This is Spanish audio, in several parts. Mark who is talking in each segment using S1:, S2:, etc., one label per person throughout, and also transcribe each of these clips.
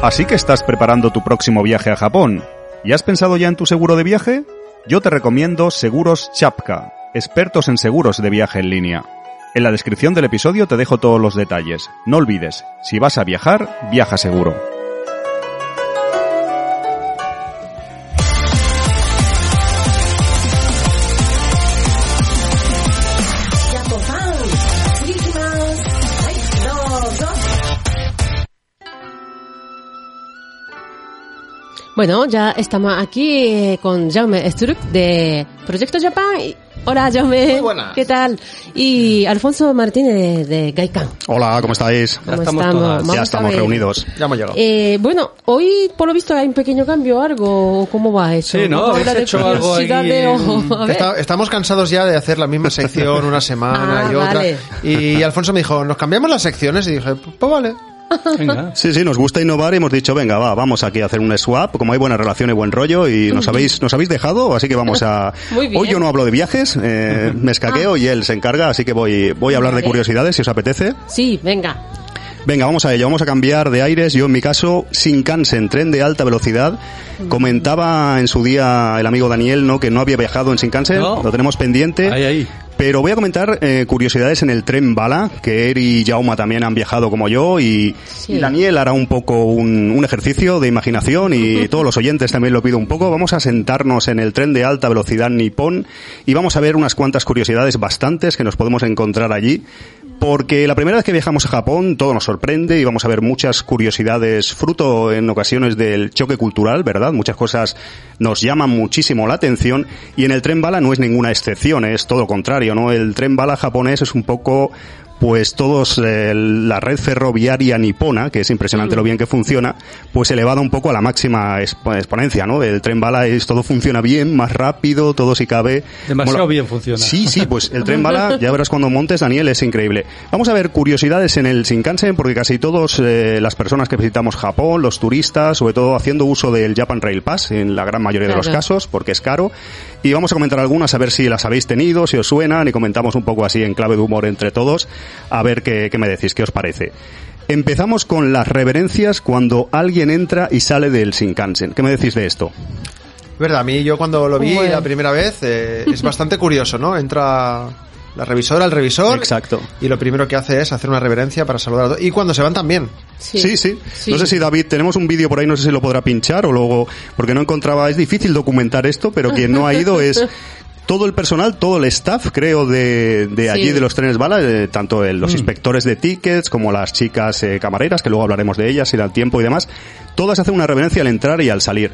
S1: Así que estás preparando tu próximo viaje a Japón. ¿Y has pensado ya en tu seguro de viaje? Yo te recomiendo Seguros Chapka, expertos en seguros de viaje en línea. En la descripción del episodio te dejo todos los detalles. No olvides, si vas a viajar, viaja seguro.
S2: Bueno, ya estamos aquí eh, con Jaume Sturuk de Proyecto Japan. Hola, Jaume.
S3: Muy buenas.
S2: ¿Qué tal? Y Alfonso Martínez de Gaikan.
S1: Hola, ¿cómo estáis?
S2: ¿Cómo
S3: estamos
S2: estamos?
S3: todas.
S1: Ya estamos reunidos.
S3: Ya hemos llegado.
S2: Eh, bueno, hoy por lo visto hay un pequeño cambio, algo. ¿Cómo va eso?
S3: Sí, ¿no? Habéis
S2: de
S3: hecho algo ahí.
S4: Está- estamos cansados ya de hacer la misma sección una semana
S2: Ah,
S4: y otra.
S2: vale.
S4: Y Alfonso me dijo, ¿nos cambiamos las secciones? Y dije, pues vale.
S3: Venga.
S1: Sí, sí, nos gusta innovar y hemos dicho, venga, va, vamos aquí a hacer un swap, como hay buena relación y buen rollo y nos habéis, nos habéis dejado, así que vamos a...
S2: Muy bien.
S1: Hoy yo no hablo de viajes, eh, me escaqueo y él se encarga, así que voy, voy a hablar de curiosidades si os apetece.
S2: Sí, venga.
S1: Venga, vamos a ello, vamos a cambiar de aires. Yo en mi caso, Shinkansen, tren de alta velocidad. Comentaba en su día el amigo Daniel, ¿no? Que no había viajado en Shinkansen,
S3: No.
S1: lo tenemos pendiente.
S3: Ahí, ahí.
S1: Pero voy a comentar eh, curiosidades en el tren bala, que Eri y Jauma también han viajado como yo y,
S2: Sí.
S1: y Daniel hará un poco un, un ejercicio de imaginación y todos los oyentes también lo pido un poco. Vamos a sentarnos en el tren de alta velocidad nipón y vamos a ver unas cuantas curiosidades bastantes que nos podemos encontrar allí. Porque la primera vez que viajamos a Japón todo nos sorprende y vamos a ver muchas curiosidades fruto en ocasiones del choque cultural, ¿verdad? Muchas cosas nos llaman muchísimo la atención y en el tren bala no es ninguna excepción, es todo lo contrario, ¿no? El tren bala japonés es un poco pues todos eh, la red ferroviaria nipona, que es impresionante lo bien que funciona, pues elevada un poco a la máxima expo- exponencia, ¿no? El tren bala es todo funciona bien, más rápido, todo si cabe.
S3: Demasiado
S1: Mola-
S3: bien funciona.
S1: Sí, sí, pues el tren bala, ya verás cuando montes, Daniel, es increíble. Vamos a ver curiosidades en el Shinkansen, porque casi todos eh, las personas que visitamos Japón, los turistas, sobre todo haciendo uso del Japan Rail Pass, en la gran mayoría de los casos, porque es caro. Y vamos a comentar algunas, a ver si las habéis tenido, si os suenan, y comentamos un poco así en clave de humor entre todos, a ver qué, qué me decís, qué os parece. Empezamos con las reverencias cuando alguien entra y sale del Shinkansen. ¿Qué me decís de esto?
S4: Verdad, a mí yo cuando lo vi
S2: Bueno.
S4: la primera vez eh, es bastante curioso, ¿no? Entra la revisora, el revisor.
S1: Exacto.
S4: Y lo primero que hace es hacer una reverencia para saludar a todos. Y cuando se van también.
S1: Sí, sí,
S2: Sí.
S1: No sé si David, tenemos un vídeo por ahí, no sé si lo podrá pinchar o luego, porque no encontraba, es difícil documentar esto, pero quien no ha ido es todo el personal, todo el staff, creo, de, de allí
S2: Sí.
S1: de los trenes bala, eh, tanto el- los inspectores de tickets como las chicas eh, camareras, que luego hablaremos de ellas, si da el tiempo y demás, todas hacen una reverencia al entrar y al salir.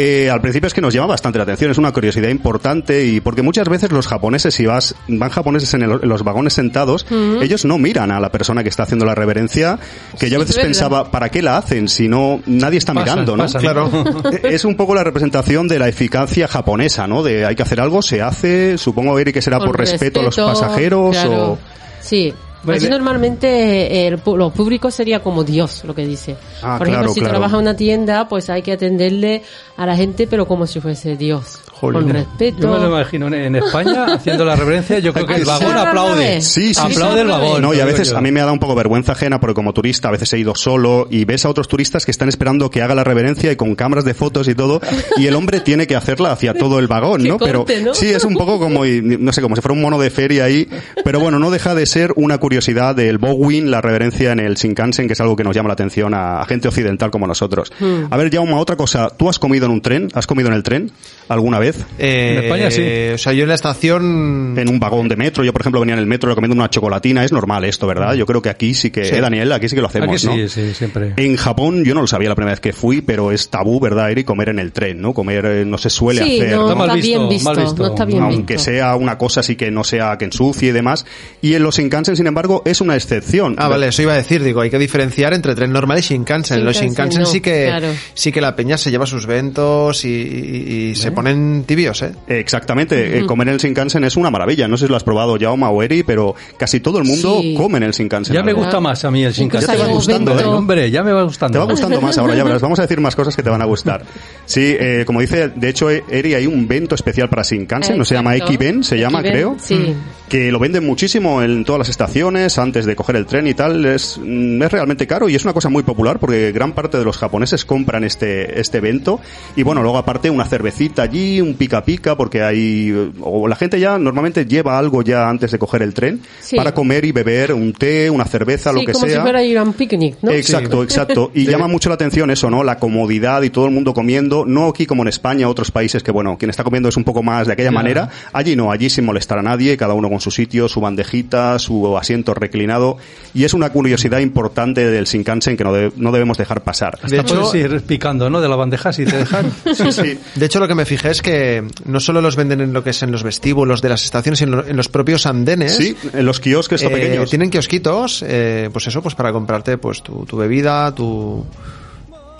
S1: Eh, al principio es que nos llama bastante la atención, es una curiosidad importante y porque muchas veces los japoneses, si vas, van japoneses en, el- en los vagones sentados, ellos no miran a la persona que está haciendo la reverencia, que yo a veces pensaba, ¿para qué la hacen si no nadie está mirando, no?
S4: Claro.
S1: Es un poco la representación de la eficacia japonesa, ¿no? De hay que hacer algo, se hace, supongo Eri que será por respeto, a los pasajeros
S2: claro.
S1: o
S2: Sí.
S3: Bueno,
S2: Así
S3: de-
S2: normalmente el, pu- lo público sería como Dios, lo que dice.
S1: Ah,
S2: Por ejemplo,
S1: claro,
S2: si
S1: claro.
S2: trabaja en una tienda, pues hay que atenderle a la gente, pero como si fuese Dios.
S4: Jolín.
S2: Con respeto.
S3: Yo me lo imagino en- España haciendo la reverencia. Yo creo que el vagón aplaude.
S1: Sí, sí,
S3: aplaude el vagón.
S1: No, y a veces a mí me ha dado un poco vergüenza ajena porque como turista a veces he ido solo y ves a otros turistas que están esperando que haga la reverencia y con cámaras de fotos y todo y el hombre tiene que hacerla hacia todo el vagón,
S2: Que
S1: ¿no? Pero
S2: corte, ¿no?
S1: sí, es un poco como, no sé, como si fuera un mono de feria ahí, pero bueno, no deja de ser una curiosidad del Bowin, la reverencia en el Shinkansen, que es algo que nos llama la atención a, a gente occidental como nosotros.
S2: Hmm.
S1: A ver, Jauma, otra cosa, ¿tú has comido en un tren? ¿Has comido en el tren alguna vez?
S4: Eh,
S3: En España sí.
S4: O sea, yo en la estación...
S1: en un vagón de metro. Yo, por ejemplo, venía en el metro comiendo una chocolatina. Es normal esto, ¿verdad? Yo creo que aquí sí que,
S4: Sí.
S1: eh, Daniel, aquí sí que lo hacemos,
S3: Aquí sí,
S1: ¿no?
S3: sí, siempre.
S1: En Japón yo no lo sabía la primera vez que fui, pero es tabú, ¿verdad, Eri? Comer en el tren, ¿no? Comer eh, no se suele
S2: sí,
S1: hacer,
S2: no,
S1: ¿no?
S3: Está mal visto,
S2: bien visto,
S3: mal visto.
S2: no está bien
S1: aunque
S2: visto.
S1: sea una cosa así que no sea que ensucie y demás. Y en los Shinkansen, sin embargo, es una excepción.
S4: Ah, vale, eso iba a decir, digo, hay que diferenciar entre tren normal y Shinkansen. En los
S2: Shinkansen
S4: Shinkansen
S2: no,
S4: sí que
S2: claro.
S4: sí que la peña se lleva sus ventos y, y- y se ponen tibios, ¿eh?
S1: Exactamente, eh, comer en el Shinkansen es una maravilla. No sé si lo has probado Jauma o Eri, pero casi todo el mundo
S2: Sí.
S1: come en el Shinkansen.
S3: Ya me gusta más a mí el Shinkansen.
S1: Ya te va gustando, ¿eh?
S3: Hombre, ya me va gustando.
S1: Te va gustando más ahora, ya verás. Vamos a decir más cosas que te van a gustar. Sí, eh, como dice, de hecho, Eri, hay un vento especial para Shinkansen, no se llama
S2: Exacto.
S1: Ekiben, se llama,
S2: Ekiben,
S1: creo.
S2: sí.
S1: Que lo venden muchísimo en todas las estaciones estaciones antes de coger el tren y tal es, mm, es realmente caro y es una cosa muy popular porque gran parte de los japoneses compran este, este evento y bueno, luego aparte una cervecita allí, un pica pica porque hay, o la gente ya normalmente lleva algo ya antes de coger el tren
S2: Sí.
S1: para comer y beber un té, una cerveza, lo
S2: Sí,
S1: que
S2: como
S1: sea.
S2: si fuera ir a un picnic, ¿no?
S1: Exacto, exacto. Y
S4: Sí.
S1: llama mucho la atención eso, ¿no? La comodidad y todo el mundo comiendo, no aquí como en España, otros países que, bueno, quien está comiendo es un poco más de aquella
S3: Ya.
S1: manera. Allí no, allí sin molestar a nadie, cada uno con su sitio, su bandejita, su asiento reclinado. Y es una curiosidad importante del Shinkansen que no, de- no debemos dejar pasar.
S4: De
S3: Hasta
S4: hecho-
S3: puedes ir picando, ¿no? De la bandeja si te dejan.
S1: Sí, sí.
S4: De hecho, lo que me fijé es que no solo los venden en lo que es en los vestíbulos de las estaciones, sino en los propios andenes.
S1: Sí, en los kiosques
S4: Eh,
S1: pequeños.
S4: tienen kiosquitos, eh, pues eso, pues para comprarte pues tu, tu bebida, tu...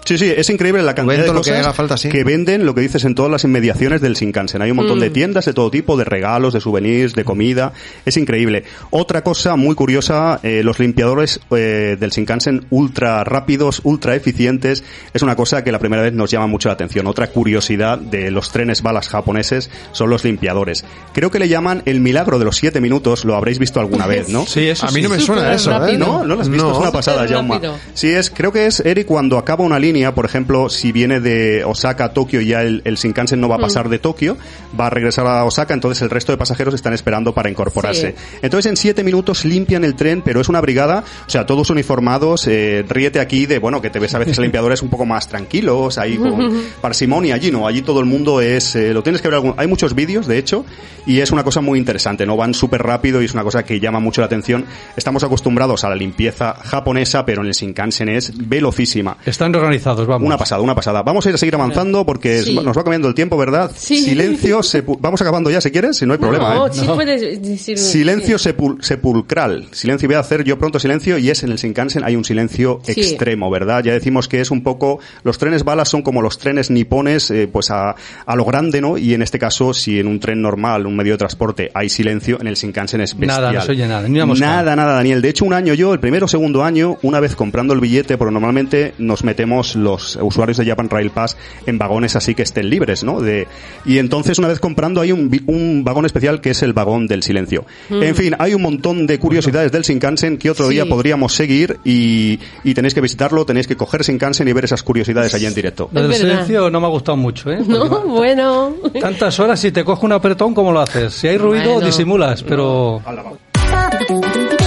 S1: Sí, sí, es increíble la cantidad de
S4: lo que
S1: cosas
S4: haga falta, sí.
S1: que venden, lo que dices, en todas las inmediaciones del Shinkansen. Hay un montón de tiendas de todo tipo, de regalos, de souvenirs, de comida. Es increíble. Otra cosa muy curiosa, eh, los limpiadores eh, del Shinkansen ultra rápidos, ultra eficientes, es una cosa que la primera vez nos llama mucho la atención. Otra curiosidad de los trenes balas japoneses son los limpiadores. Creo que le llaman el milagro de los siete minutos, lo habréis visto alguna vez, ¿no?
S3: Sí, eso
S4: A mí no me suena eso, ¿eh?
S1: No, no lo has visto,
S4: No.
S1: es una pasada, Jaume. Sí, es, creo que es Eri cuando acaba una línea, por ejemplo, si viene de Osaka a Tokio y ya el, el Shinkansen no va a pasar de Tokio, va a regresar a Osaka, entonces el resto de pasajeros están esperando para incorporarse.
S2: Sí.
S1: Entonces en siete minutos limpian el tren, pero es una brigada, o sea, todos uniformados, eh, ríete aquí de, bueno, que te ves a veces limpiadores un poco más tranquilos, ahí con parsimonia, allí no, allí todo el mundo es, eh, lo tienes que ver, algún- hay muchos vídeos, de hecho, y es una cosa muy interesante, ¿no? Van súper rápido y es una cosa que llama mucho la atención. Estamos acostumbrados a la limpieza japonesa, pero en el Shinkansen es velocísima.
S3: Están organizados, vamos.
S1: Una pasada, una pasada. Vamos a ir a seguir avanzando porque
S2: Sí.
S1: nos va cambiando el tiempo, ¿verdad?
S2: Sí.
S1: Silencio, sepu- vamos acabando ya si quieres, si no hay problema.
S2: No,
S1: ¿eh?
S2: sí puedes decir...
S1: Silencio sepul- sepulcral. Silencio, voy a hacer yo pronto silencio y es en el Shinkansen hay un silencio
S2: Sí.
S1: extremo, ¿verdad? Ya decimos que es un poco, los trenes balas son como los trenes nipones, eh, pues a, a lo grande, ¿no? Y en este caso, si en un tren normal, un medio de transporte, hay silencio, en el Shinkansen es bestial.
S3: Nada, no se oye nada, ni una mosca.
S1: Nada, nada, Daniel. De hecho, un año yo, el primero o segundo año, una vez comprando el billete, porque normalmente nos metemos los usuarios de Japan Rail Pass en vagones así que estén libres, ¿no? De, y entonces, una vez comprando, hay un, un vagón especial que es el vagón del silencio. En fin, hay un montón de curiosidades del Shinkansen que otro
S2: Sí.
S1: día podríamos seguir y, y tenéis que visitarlo, tenéis que coger Shinkansen y ver esas curiosidades allí en directo.
S3: Lo del silencio no me ha gustado mucho, ¿eh?
S2: No, bueno.
S3: Tantas horas si te coge un apretón, ¿cómo lo haces? Si hay ruido,
S2: Bueno.
S3: disimulas, pero...
S5: For